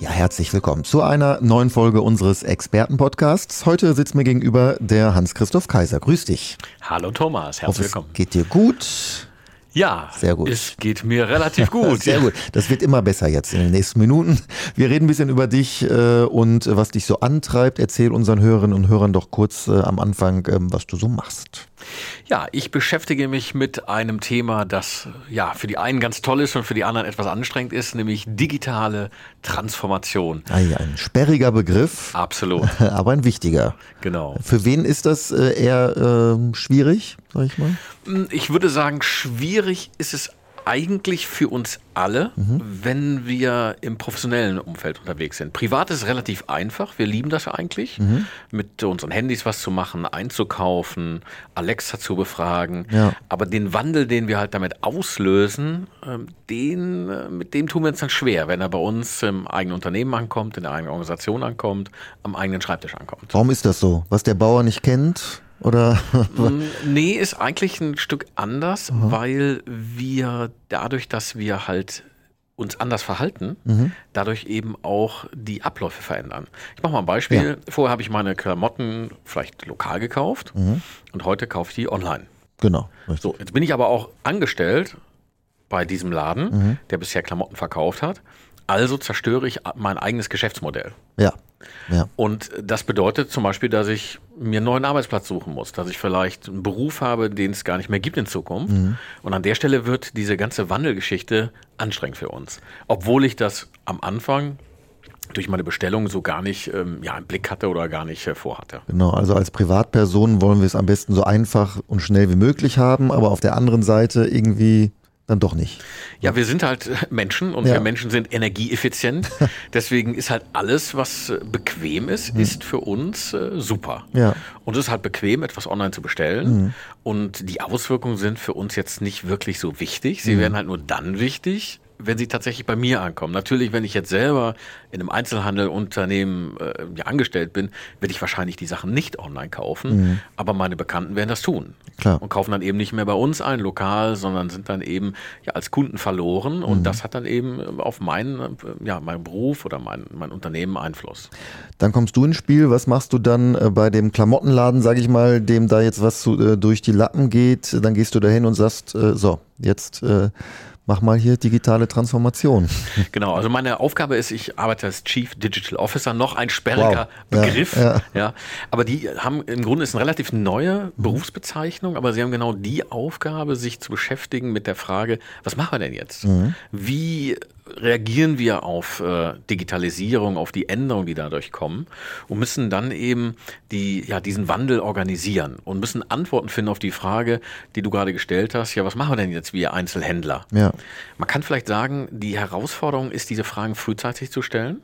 Ja, herzlich willkommen zu einer neuen Folge unseres Expertenpodcasts. Heute sitzt mir gegenüber der Hans-Christoph Kaiser. Grüß dich. Hallo Thomas, herzlich willkommen. Geht dir gut? Ja, sehr gut. Es geht mir relativ gut. sehr gut. Das wird immer besser jetzt in den nächsten Minuten. Wir reden ein bisschen über dich äh, und was dich so antreibt. Erzähl unseren Hörerinnen und Hörern doch kurz äh, am Anfang, äh, was du so machst. Ja, ich beschäftige mich mit einem Thema, das ja für die einen ganz toll ist und für die anderen etwas anstrengend ist, nämlich digitale Transformation. Ein, sperriger Begriff. Absolut. Aber ein wichtiger. Genau. Für wen ist das äh, eher äh, schwierig, sag ich mal? Ich würde sagen, schwierig ist es eigentlich für uns alle, mhm. wenn wir im professionellen Umfeld unterwegs sind. Privat ist relativ einfach. Wir lieben das eigentlich, mhm. mit unseren Handys was zu machen, einzukaufen, Alexa zu befragen. Ja. Aber den Wandel, den wir halt damit auslösen, ähm, den, äh, mit dem tun wir uns dann schwer, wenn er bei uns im eigenen Unternehmen ankommt, in der eigenen Organisation ankommt, am eigenen Schreibtisch ankommt. Warum ist das so? Was der Bauer nicht kennt, oder? Mm, nee, ist eigentlich ein Stück anders, Aha. weil wir dadurch, dass wir halt uns anders verhalten, mhm. dadurch eben auch die Abläufe verändern. Ich mache mal ein Beispiel. Ja. Vorher habe ich meine Klamotten vielleicht lokal gekauft mhm. und heute kaufe ich die online. Genau. Richtig. So, jetzt bin ich aber auch angestellt bei diesem Laden, mhm. der bisher Klamotten verkauft hat. Also zerstöre ich mein eigenes Geschäftsmodell. Ja. Ja. Und das bedeutet zum Beispiel, dass ich mir einen neuen Arbeitsplatz suchen muss, dass ich vielleicht einen Beruf habe, den es gar nicht mehr gibt in Zukunft. Mhm. Und an der Stelle wird diese ganze Wandelgeschichte anstrengend für uns. Obwohl ich das am Anfang durch meine Bestellung so gar nicht ähm, ja, im Blick hatte oder gar nicht äh, vorhatte. Genau, also als Privatperson wollen wir es am besten so einfach und schnell wie möglich haben, aber auf der anderen Seite irgendwie dann doch nicht. Ja, wir sind halt Menschen und ja. wir Menschen sind energieeffizient. Deswegen ist halt alles, was äh, bequem ist, mhm. ist für uns äh, super. Ja. Und es ist halt bequem, etwas online zu bestellen. Mhm. Und die Auswirkungen sind für uns jetzt nicht wirklich so wichtig. Sie mhm. werden halt nur dann wichtig, wenn sie tatsächlich bei mir ankommen. Natürlich, wenn ich jetzt selber in einem Einzelhandelunternehmen äh, ja, angestellt bin, werde ich wahrscheinlich die Sachen nicht online kaufen, mhm. aber meine Bekannten werden das tun. Klar. Und kaufen dann eben nicht mehr bei uns ein, lokal, sondern sind dann eben ja, als Kunden verloren und mhm. das hat dann eben auf meinen, ja, meinen Beruf oder mein, mein Unternehmen Einfluss. Dann kommst du ins Spiel. Was machst du dann äh, bei dem Klamottenladen, sage ich mal, dem da jetzt was zu, äh, durch die Lappen geht? Dann gehst du dahin und sagst, äh, so, jetzt äh, mach mal hier digitale Transformation. Genau, also meine Aufgabe ist, ich arbeite als Chief Digital Officer, noch ein sperriger wow. Begriff. Ja, ja. ja, Aber die haben im Grunde ist eine relativ neue Berufsbezeichnung, aber sie haben genau die Aufgabe, sich zu beschäftigen mit der Frage, was machen wir denn jetzt? Mhm. Wie reagieren wir auf äh, Digitalisierung, auf die Änderungen, die dadurch kommen und müssen dann eben die, ja, diesen Wandel organisieren und müssen Antworten finden auf die Frage, die du gerade gestellt hast, ja, was machen wir denn jetzt wir Einzelhändler? Ja. Man kann vielleicht sagen, die Herausforderung ist, diese Fragen frühzeitig zu stellen.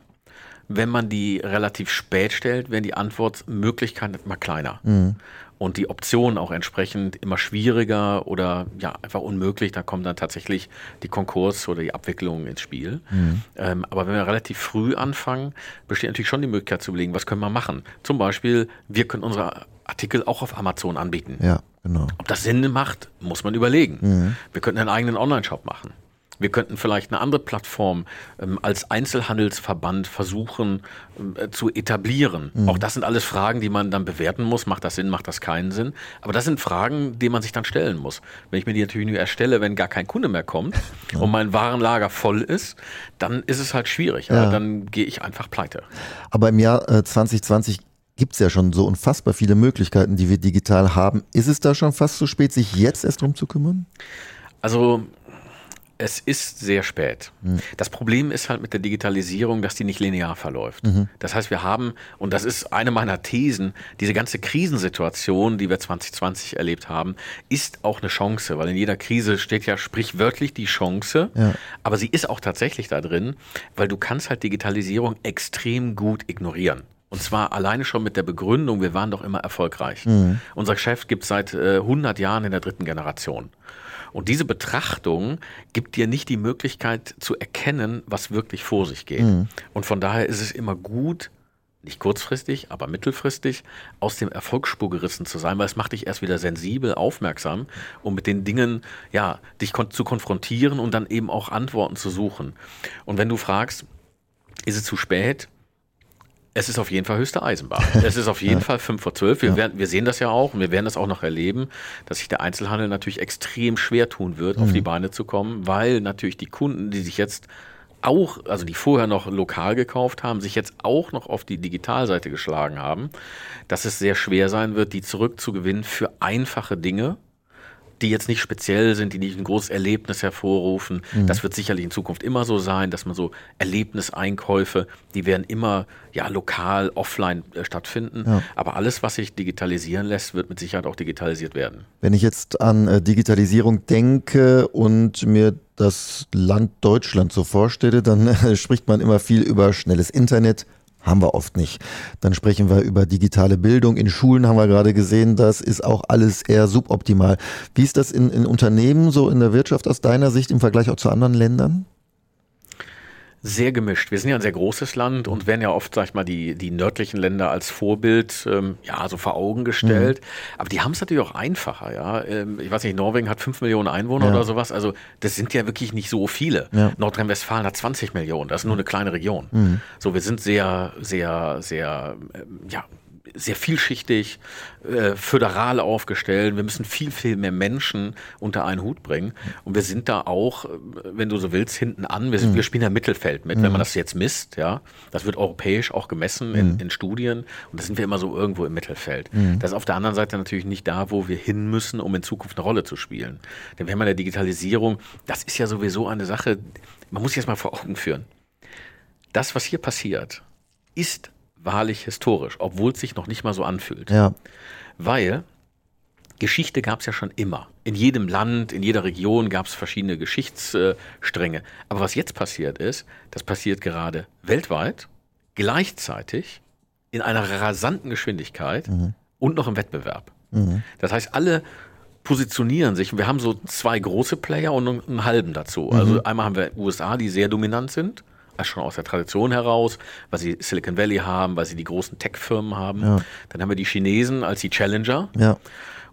Wenn man die relativ spät stellt, werden die Antwortmöglichkeiten immer kleiner. Mhm und die Optionen auch entsprechend immer schwieriger oder ja einfach unmöglich. Da kommen dann tatsächlich die Konkurs oder die Abwicklungen ins Spiel. Mhm. Ähm, aber wenn wir relativ früh anfangen, besteht natürlich schon die Möglichkeit zu überlegen, was können wir machen. Zum Beispiel, wir können unsere Artikel auch auf Amazon anbieten. Ja, genau. Ob das Sinn macht, muss man überlegen. Mhm. Wir könnten einen eigenen Online-Shop machen. Wir könnten vielleicht eine andere Plattform ähm, als Einzelhandelsverband versuchen äh, zu etablieren. Mhm. Auch das sind alles Fragen, die man dann bewerten muss. Macht das Sinn, macht das keinen Sinn? Aber das sind Fragen, die man sich dann stellen muss. Wenn ich mir die natürlich nur erstelle, wenn gar kein Kunde mehr kommt ja. und mein Warenlager voll ist, dann ist es halt schwierig. Ja. Dann gehe ich einfach pleite. Aber im Jahr äh, 2020 gibt es ja schon so unfassbar viele Möglichkeiten, die wir digital haben. Ist es da schon fast zu spät, sich jetzt erst drum zu kümmern? Also es ist sehr spät. Mhm. Das Problem ist halt mit der Digitalisierung, dass die nicht linear verläuft. Mhm. Das heißt, wir haben, und das ist eine meiner Thesen, diese ganze Krisensituation, die wir 2020 erlebt haben, ist auch eine Chance, weil in jeder Krise steht ja sprichwörtlich die Chance, ja. aber sie ist auch tatsächlich da drin, weil du kannst halt Digitalisierung extrem gut ignorieren. Und zwar alleine schon mit der Begründung, wir waren doch immer erfolgreich. Mhm. Unser Geschäft gibt es seit äh, 100 Jahren in der dritten Generation. Und diese Betrachtung gibt dir nicht die Möglichkeit zu erkennen, was wirklich vor sich geht. Mhm. Und von daher ist es immer gut, nicht kurzfristig, aber mittelfristig aus dem Erfolgsspur gerissen zu sein, weil es macht dich erst wieder sensibel, aufmerksam, um mit den Dingen, ja, dich kon zu konfrontieren und dann eben auch Antworten zu suchen. Und wenn du fragst, ist es zu spät? Es ist auf jeden Fall höchste Eisenbahn. Es ist auf jeden. Fall fünf vor zwölf. Wir, ja. werden, wir sehen das ja auch und wir werden das auch noch erleben, dass sich der Einzelhandel natürlich extrem schwer tun wird, mhm. auf die Beine zu kommen, weil natürlich die Kunden, die sich jetzt auch, also die vorher noch lokal gekauft haben, sich jetzt auch noch auf die Digitalseite geschlagen haben, dass es sehr schwer sein wird, die zurückzugewinnen für einfache Dinge, die jetzt nicht speziell sind, die nicht ein großes Erlebnis hervorrufen. Mhm. Das wird sicherlich in Zukunft immer so sein, dass man so Erlebniseinkäufe, die werden immer ja lokal, offline äh, stattfinden. Ja. Aber alles, was sich digitalisieren lässt, wird mit Sicherheit auch digitalisiert werden. Wenn ich jetzt an äh, Digitalisierung denke und mir das Land Deutschland so vorstelle, dann äh, spricht man immer viel über schnelles Internet, haben wir oft nicht. Dann sprechen wir über digitale Bildung. In Schulen haben wir gerade gesehen, das ist auch alles eher suboptimal. Wie ist das in, in Unternehmen so in der Wirtschaft aus deiner Sicht im Vergleich auch zu anderen Ländern? Sehr gemischt. Wir sind ja ein sehr großes Land und werden ja oft, sag ich mal, die, die nördlichen Länder als Vorbild ähm, ja so vor Augen gestellt. Mhm. Aber die haben es natürlich auch einfacher, ja. Ähm, ich weiß nicht, Norwegen hat fünf Millionen Einwohner ja. oder sowas. Also das sind ja wirklich nicht so viele. Ja. Nordrhein-Westfalen hat 20 Millionen. Das ist nur eine kleine Region. Mhm. So, wir sind sehr, sehr, sehr, ähm, ja, sehr vielschichtig, äh, föderal aufgestellt. Wir müssen viel, viel mehr Menschen unter einen Hut bringen. Und wir sind da auch, äh, wenn du so willst, hinten an. Wir, sind, mhm. wir spielen ja Mittelfeld mit, mhm. wenn man das jetzt misst. Ja, Das wird europäisch auch gemessen in, mhm. in Studien. Und da sind wir immer so irgendwo im Mittelfeld. Mhm. Das ist auf der anderen Seite natürlich nicht da, wo wir hin müssen, um in Zukunft eine Rolle zu spielen. Denn wir haben ja der Digitalisierung, das ist ja sowieso eine Sache, man muss sich das mal vor Augen führen. Das, was hier passiert, ist wahrlich historisch, obwohl es sich noch nicht mal so anfühlt. Ja. Weil Geschichte gab es ja schon immer. In jedem Land, in jeder Region gab es verschiedene Geschichtsstränge. Aber was jetzt passiert ist, das passiert gerade weltweit, gleichzeitig, in einer rasanten Geschwindigkeit mhm. und noch im Wettbewerb. Mhm. Das heißt, alle positionieren sich. Wir haben so zwei große Player und einen halben dazu. Also mhm. einmal haben wir USA, die sehr dominant sind also schon aus der Tradition heraus, weil sie Silicon Valley haben, weil sie die großen Tech-Firmen haben. Ja. Dann haben wir die Chinesen als die Challenger. Ja.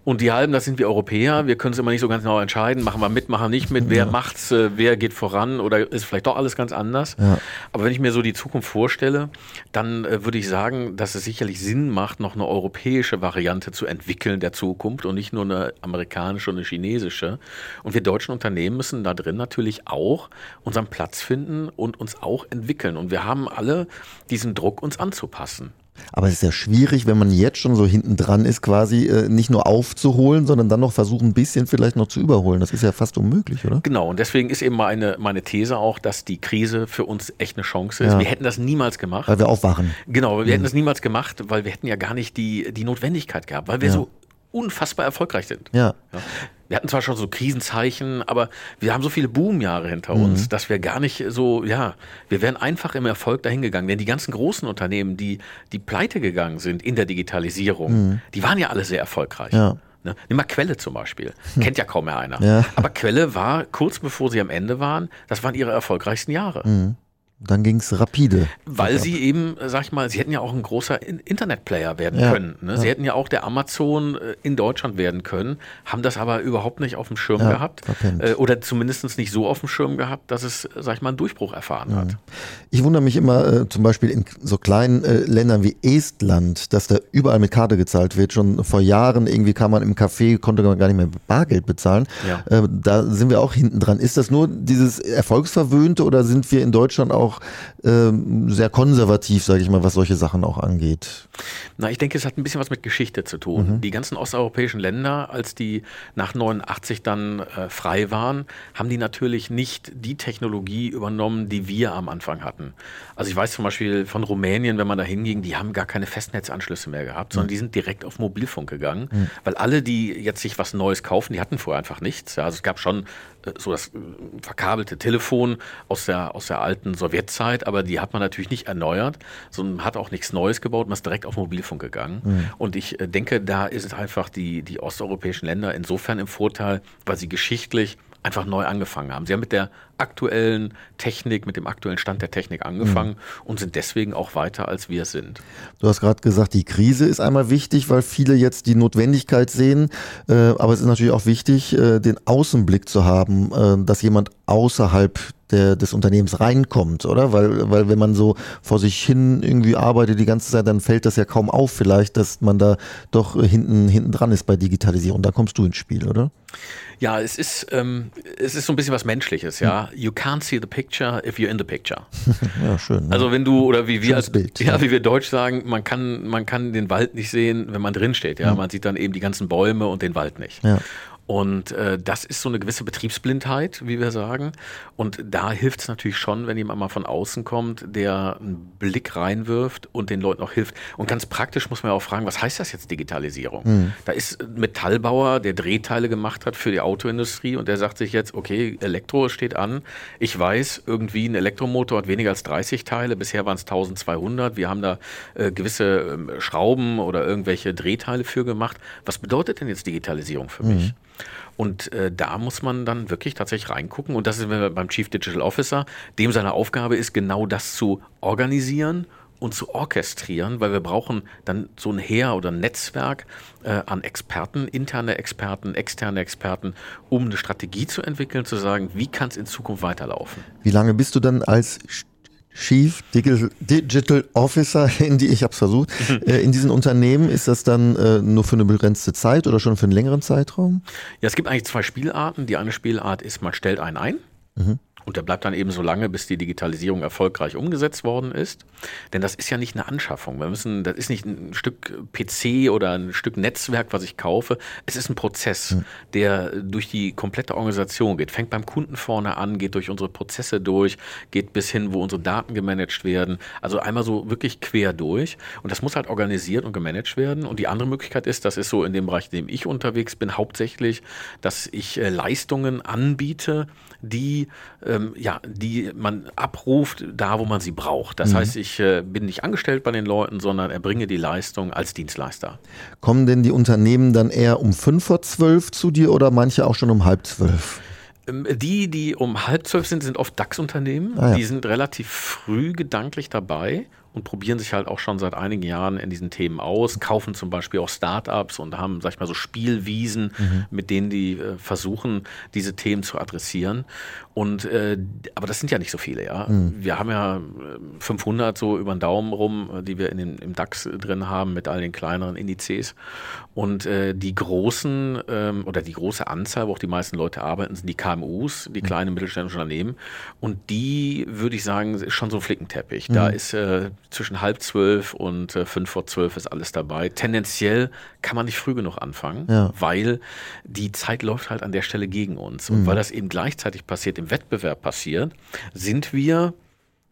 Und die halben, das sind wir Europäer. Wir können es immer nicht so ganz genau entscheiden. Machen wir mit, machen wir nicht mit. Wer ja. macht's? Äh, wer geht voran? Oder ist vielleicht doch alles ganz anders? Ja. Aber wenn ich mir so die Zukunft vorstelle, dann äh, würde ich sagen, dass es sicherlich Sinn macht, noch eine europäische Variante zu entwickeln der Zukunft und nicht nur eine amerikanische und eine chinesische. Und wir deutschen Unternehmen müssen da drin natürlich auch unseren Platz finden und uns auch entwickeln. Und wir haben alle diesen Druck, uns anzupassen. Aber es ist ja schwierig, wenn man jetzt schon so hinten dran ist, quasi äh, nicht nur aufzuholen, sondern dann noch versuchen, ein bisschen vielleicht noch zu überholen. Das ist ja fast unmöglich, oder? Genau, und deswegen ist eben meine, meine These auch, dass die Krise für uns echt eine Chance ist. Ja. Wir hätten das niemals gemacht. Weil wir aufwachen. Genau, wir mhm. hätten das niemals gemacht, weil wir hätten ja gar nicht die, die Notwendigkeit gehabt, weil wir ja. so unfassbar erfolgreich sind. Ja. ja. Wir hatten zwar schon so Krisenzeichen, aber wir haben so viele Boomjahre hinter mhm. uns, dass wir gar nicht so, ja, wir wären einfach im Erfolg dahingegangen. Denn die ganzen großen Unternehmen, die, die pleite gegangen sind in der Digitalisierung, mhm. die waren ja alle sehr erfolgreich. Ja. Ne? Nimm mal Quelle zum Beispiel. Hm. Kennt ja kaum mehr einer. Ja. Aber Quelle war, kurz bevor sie am Ende waren, das waren ihre erfolgreichsten Jahre. Mhm. Dann ging es rapide. Weil sie eben, sag ich mal, sie hätten ja auch ein großer Internetplayer werden ja, können. Ne? Sie ja. hätten ja auch der Amazon äh, in Deutschland werden können, haben das aber überhaupt nicht auf dem Schirm ja, gehabt. Äh, oder zumindest nicht so auf dem Schirm gehabt, dass es, sag ich mal, einen Durchbruch erfahren hat. Ich wundere mich immer, äh, zum Beispiel in so kleinen äh, Ländern wie Estland, dass da überall mit Karte gezahlt wird. Schon vor Jahren irgendwie kam man im Café, konnte man gar nicht mehr Bargeld bezahlen. Äh, da sind wir auch hinten dran. Ist das nur dieses Erfolgsverwöhnte oder sind wir in Deutschland auch auch ähm, sehr konservativ, sage ich mal, was solche Sachen auch angeht. Na, ich denke, es hat ein bisschen was mit Geschichte zu tun. Mhm. Die ganzen osteuropäischen Länder, als die nach 89 dann äh, frei waren, haben die natürlich nicht die Technologie übernommen, die wir am Anfang hatten. Also ich weiß zum Beispiel von Rumänien, wenn man da hinging, die haben gar keine Festnetzanschlüsse mehr gehabt, sondern mhm. die sind direkt auf Mobilfunk gegangen, mhm. weil alle, die jetzt sich was Neues kaufen, die hatten vorher einfach nichts. Ja, also es gab schon so das äh, verkabelte Telefon aus der, aus der alten Sowjetzeit, aber die hat man natürlich nicht erneuert, sondern hat auch nichts Neues gebaut, man ist direkt auf Mobilfunk gegangen. Mhm. Und ich äh, denke, da ist einfach die, die osteuropäischen Länder insofern im Vorteil, weil sie geschichtlich einfach neu angefangen haben. Sie haben mit der aktuellen Technik, mit dem aktuellen Stand der Technik angefangen mhm. und sind deswegen auch weiter, als wir sind. Du hast gerade gesagt, die Krise ist einmal wichtig, weil viele jetzt die Notwendigkeit sehen. Äh, aber es ist natürlich auch wichtig, äh, den Außenblick zu haben, äh, dass jemand außerhalb der, des Unternehmens reinkommt, oder? Weil, weil wenn man so vor sich hin irgendwie arbeitet die ganze Zeit, dann fällt das ja kaum auf vielleicht, dass man da doch hinten, hinten dran ist bei Digitalisierung. Da kommst du ins Spiel, oder? Ja, es ist, ähm, es ist so ein bisschen was Menschliches, ja. You can't see the picture if you're in the picture. ja, schön. Ne? Also wenn du, oder wie wir als, Bild, ja, ja, wie wir Deutsch sagen, man kann, man kann den Wald nicht sehen, wenn man drin steht, ja. ja. Man sieht dann eben die ganzen Bäume und den Wald nicht. Ja. Und äh, das ist so eine gewisse Betriebsblindheit, wie wir sagen. Und da hilft es natürlich schon, wenn jemand mal von außen kommt, der einen Blick reinwirft und den Leuten auch hilft. Und ganz praktisch muss man ja auch fragen, was heißt das jetzt Digitalisierung? Mhm. Da ist ein Metallbauer, der Drehteile gemacht hat für die Autoindustrie und der sagt sich jetzt, okay, Elektro steht an. Ich weiß, irgendwie ein Elektromotor hat weniger als 30 Teile. Bisher waren es 1200. Wir haben da äh, gewisse äh, Schrauben oder irgendwelche Drehteile für gemacht. Was bedeutet denn jetzt Digitalisierung für mhm. mich? Und äh, da muss man dann wirklich tatsächlich reingucken. Und das ist beim Chief Digital Officer, dem seine Aufgabe ist, genau das zu organisieren und zu orchestrieren, weil wir brauchen dann so ein Heer oder ein Netzwerk äh, an Experten, interne Experten, externe Experten, um eine Strategie zu entwickeln, zu sagen, wie kann es in Zukunft weiterlaufen. Wie lange bist du dann als Chief Digital Officer in die, ich habe es versucht, mhm. äh, in diesen Unternehmen, ist das dann äh, nur für eine begrenzte Zeit oder schon für einen längeren Zeitraum? Ja, es gibt eigentlich zwei Spielarten. Die eine Spielart ist, man stellt einen ein. Mhm. Und der bleibt dann eben so lange, bis die Digitalisierung erfolgreich umgesetzt worden ist. Denn das ist ja nicht eine Anschaffung. Wir müssen, das ist nicht ein Stück PC oder ein Stück Netzwerk, was ich kaufe. Es ist ein Prozess, mhm. der durch die komplette Organisation geht. Fängt beim Kunden vorne an, geht durch unsere Prozesse durch, geht bis hin, wo unsere Daten gemanagt werden. Also einmal so wirklich quer durch. Und das muss halt organisiert und gemanagt werden. Und die andere Möglichkeit ist, das ist so in dem Bereich, in dem ich unterwegs bin, hauptsächlich, dass ich äh, Leistungen anbiete, die ähm, ja, die man abruft, da wo man sie braucht. Das mhm. heißt, ich äh, bin nicht angestellt bei den Leuten, sondern erbringe die Leistung als Dienstleister. Kommen denn die Unternehmen dann eher um fünf vor zwölf zu dir oder manche auch schon um halb zwölf? Ähm, die, die um halb zwölf sind, sind oft DAX-Unternehmen. Ah, ja. Die sind relativ früh gedanklich dabei und probieren sich halt auch schon seit einigen Jahren in diesen Themen aus, kaufen zum Beispiel auch Startups und haben, sag ich mal, so Spielwiesen, mhm. mit denen die äh, versuchen, diese Themen zu adressieren. Und äh, aber das sind ja nicht so viele, ja. Mhm. Wir haben ja 500 äh, so über den Daumen rum, äh, die wir in den, im DAX drin haben mit all den kleineren Indizes. Und äh, die großen ähm, oder die große Anzahl, wo auch die meisten Leute arbeiten, sind die KMUs, die mhm. kleinen mittelständischen Unternehmen. Und die würde ich sagen, ist schon so ein Flickenteppich. Mhm. Da ist äh, zwischen halb zwölf und äh, fünf vor zwölf ist alles dabei. Tendenziell kann man nicht früh genug anfangen, ja. weil die Zeit läuft halt an der Stelle gegen uns. Und mhm. weil das eben gleichzeitig passiert im Wettbewerb passiert, sind wir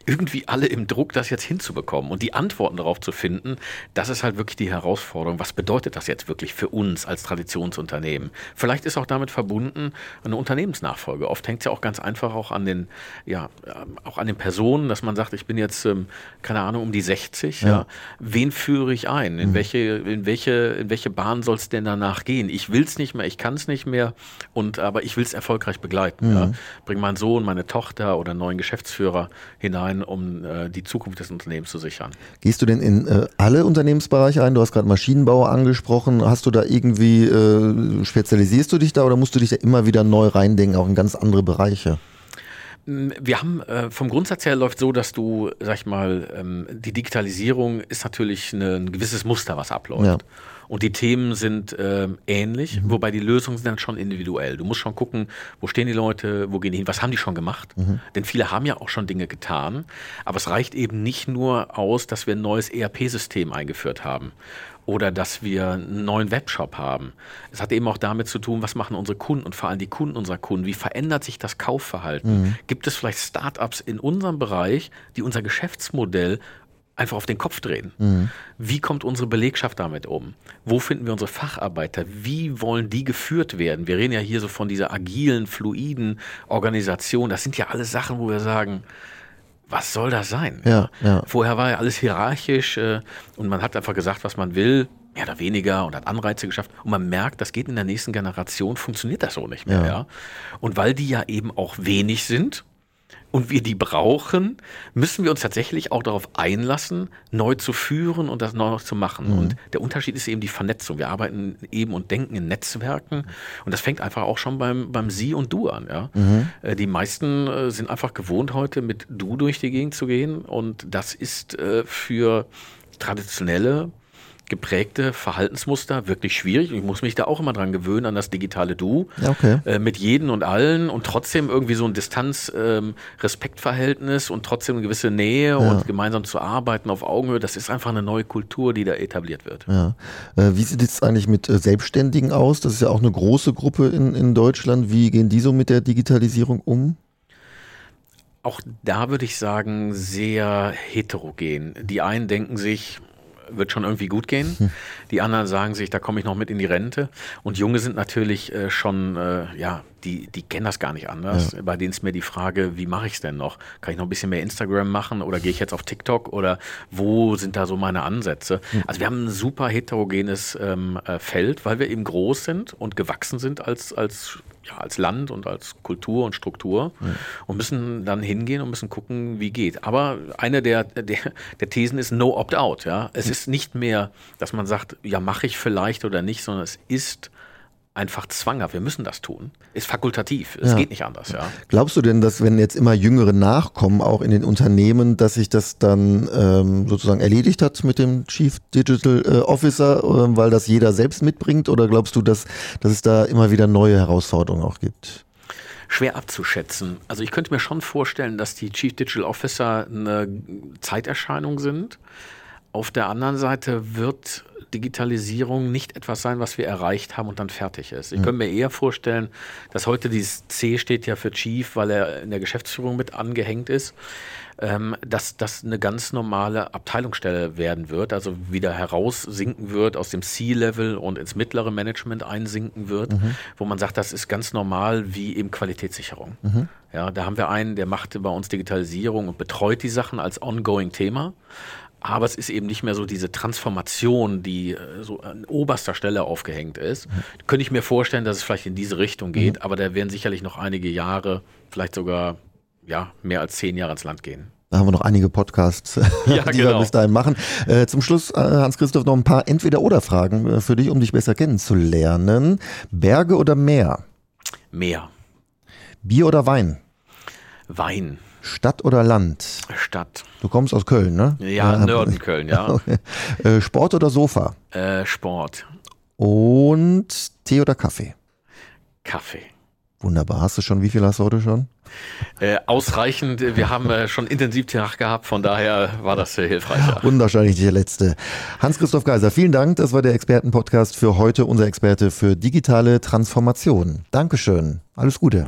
irgendwie alle im Druck, das jetzt hinzubekommen und die Antworten darauf zu finden, das ist halt wirklich die Herausforderung. Was bedeutet das jetzt wirklich für uns als Traditionsunternehmen? Vielleicht ist auch damit verbunden eine Unternehmensnachfolge. Oft hängt es ja auch ganz einfach auch an den, ja, ähm, auch an den Personen, dass man sagt, ich bin jetzt, ähm, keine Ahnung, um die 60. Ja. ja. Wen führe ich ein? In mhm. welche, in welche, in welche Bahn soll es denn danach gehen? Ich will es nicht mehr, ich kann es nicht mehr und aber ich will es erfolgreich begleiten. Mhm. Ja. Bring meinen Sohn, meine Tochter oder einen neuen Geschäftsführer hinein um äh, die Zukunft des Unternehmens zu sichern. Gehst du denn in äh, alle Unternehmensbereiche ein? Du hast gerade Maschinenbau angesprochen. Hast du da irgendwie, äh, spezialisierst du dich da oder musst du dich da immer wieder neu reindenken, auch in ganz andere Bereiche? Mm, wir haben äh, vom Grundsatz her läuft so, dass du, sag ich mal, ähm, die Digitalisierung ist natürlich eine, ein gewisses Muster, was abläuft. Ja. Und die Themen sind äh, ähnlich, mhm. wobei die Lösungen sind dann schon individuell. Du musst schon gucken, wo stehen die Leute, wo gehen die hin, was haben die schon gemacht? Mhm. Denn viele haben ja auch schon Dinge getan. Aber es reicht eben nicht nur aus, dass wir ein neues ERP-System eingeführt haben oder dass wir einen neuen Webshop haben. Es hat eben auch damit zu tun, was machen unsere Kunden und vor allem die Kunden unserer Kunden. Wie verändert sich das Kaufverhalten? Mhm. Gibt es vielleicht Startups in unserem Bereich, die unser Geschäftsmodell einfach auf den Kopf drehen. Mhm. Wie kommt unsere Belegschaft damit um? Wo finden wir unsere Facharbeiter? Wie wollen die geführt werden? Wir reden ja hier so von dieser agilen, fluiden Organisation. Das sind ja alles Sachen, wo wir sagen, was soll das sein? Ja, ja. Vorher war ja alles hierarchisch äh, und man hat einfach gesagt, was man will, mehr oder weniger und hat Anreize geschafft. Und man merkt, das geht in der nächsten Generation, funktioniert das so nicht mehr. Ja. Und weil die ja eben auch wenig sind, und wir die brauchen, müssen wir uns tatsächlich auch darauf einlassen, neu zu führen und das neu zu machen. Mhm. Und der Unterschied ist eben die Vernetzung. Wir arbeiten eben und denken in Netzwerken und das fängt einfach auch schon beim, beim Sie und Du an. Ja? Mhm. Äh, die meisten äh, sind einfach gewohnt, heute mit Du durch die Gegend zu gehen und das ist äh, für traditionelle geprägte Verhaltensmuster wirklich schwierig. Ich muss mich da auch immer dran gewöhnen, an das digitale Du. Okay. Äh, mit jedem und allen und trotzdem irgendwie so ein Distanz-Respektverhältnis ähm, und trotzdem eine gewisse Nähe ja. und gemeinsam zu arbeiten auf Augenhöhe. Das ist einfach eine neue Kultur, die da etabliert wird. Ja. Äh, wie sieht es eigentlich mit äh, Selbstständigen aus? Das ist ja auch eine große Gruppe in, in Deutschland. Wie gehen die so mit der Digitalisierung um? Auch da würde ich sagen, sehr heterogen. Die einen denken sich, wird schon irgendwie gut gehen. Hm. Die anderen sagen sich, da komme ich noch mit in die Rente. Und Junge sind natürlich äh, schon, äh, ja, die, die kennen das gar nicht anders. Ja. Bei denen ist mir die Frage, wie mache ich es denn noch? Kann ich noch ein bisschen mehr Instagram machen oder gehe ich jetzt auf TikTok oder wo sind da so meine Ansätze? Mhm. Also wir haben ein super heterogenes ähm, äh, Feld, weil wir eben groß sind und gewachsen sind als, als ja, als Land und als Kultur und Struktur ja. und müssen dann hingehen und müssen gucken, wie geht. Aber eine der, der, der Thesen ist No Opt-out. Ja? Es ist nicht mehr, dass man sagt, ja, mache ich vielleicht oder nicht, sondern es ist einfach zwanger. Wir müssen das tun. Ist fakultativ. Es ja. geht nicht anders. Ja. Glaubst du denn, dass wenn jetzt immer Jüngere nachkommen, auch in den Unternehmen, dass sich das dann ähm, sozusagen erledigt hat mit dem Chief Digital äh, Officer, äh, weil das jeder selbst mitbringt? Oder glaubst du, dass, dass es da immer wieder neue Herausforderungen auch gibt? schwer abzuschätzen. Also ich könnte mir schon vorstellen, dass die Chief Digital Officer eine Zeiterscheinung sind. Auf der anderen Seite wird Digitalisierung nicht etwas sein, was wir erreicht haben und dann fertig ist. Ich mhm. könnte mir eher vorstellen, dass heute dieses C steht ja für Chief, weil er in der Geschäftsführung mit angehängt ist, ähm, dass das eine ganz normale Abteilungsstelle werden wird, also wieder heraussinken wird aus dem C-Level und ins mittlere Management einsinken wird, mhm. wo man sagt, das ist ganz normal wie eben Qualitätssicherung. Mhm. Ja, da haben wir einen, der macht bei uns Digitalisierung und betreut die Sachen als ongoing Thema. Aber es ist eben nicht mehr so diese Transformation, die äh, so an oberster Stelle aufgehängt ist. Mhm. Könnte ich mir vorstellen, dass es vielleicht in diese Richtung geht, mhm. aber da werden sicherlich noch einige Jahre, vielleicht sogar ja, mehr als zehn Jahre ins Land gehen. Da haben wir noch einige Podcasts, ja, die genau. wir bis dahin machen. Äh, zum Schluss, äh, Hans-Christoph, noch ein paar Entweder-Oder-Fragen äh, für dich, um dich besser kennenzulernen. Berge oder Meer? Meer. Bier oder Wein? Wein. Stadt oder Land? Stadt. Du kommst aus Köln, ne? Ja, ja Norden Köln, ja. Okay. Äh, Sport oder Sofa? Äh, Sport. Und Tee oder Kaffee? Kaffee. Wunderbar. Hast du schon, wie viel hast du heute schon? Äh, ausreichend. Wir haben äh, schon intensiv Tag gehabt, von daher war das sehr hilfreich. Ja. Und wahrscheinlich der letzte. Hans-Christoph Geiser, vielen Dank. Das war der Expertenpodcast für heute, unser Experte für digitale Transformation. Dankeschön. Alles Gute.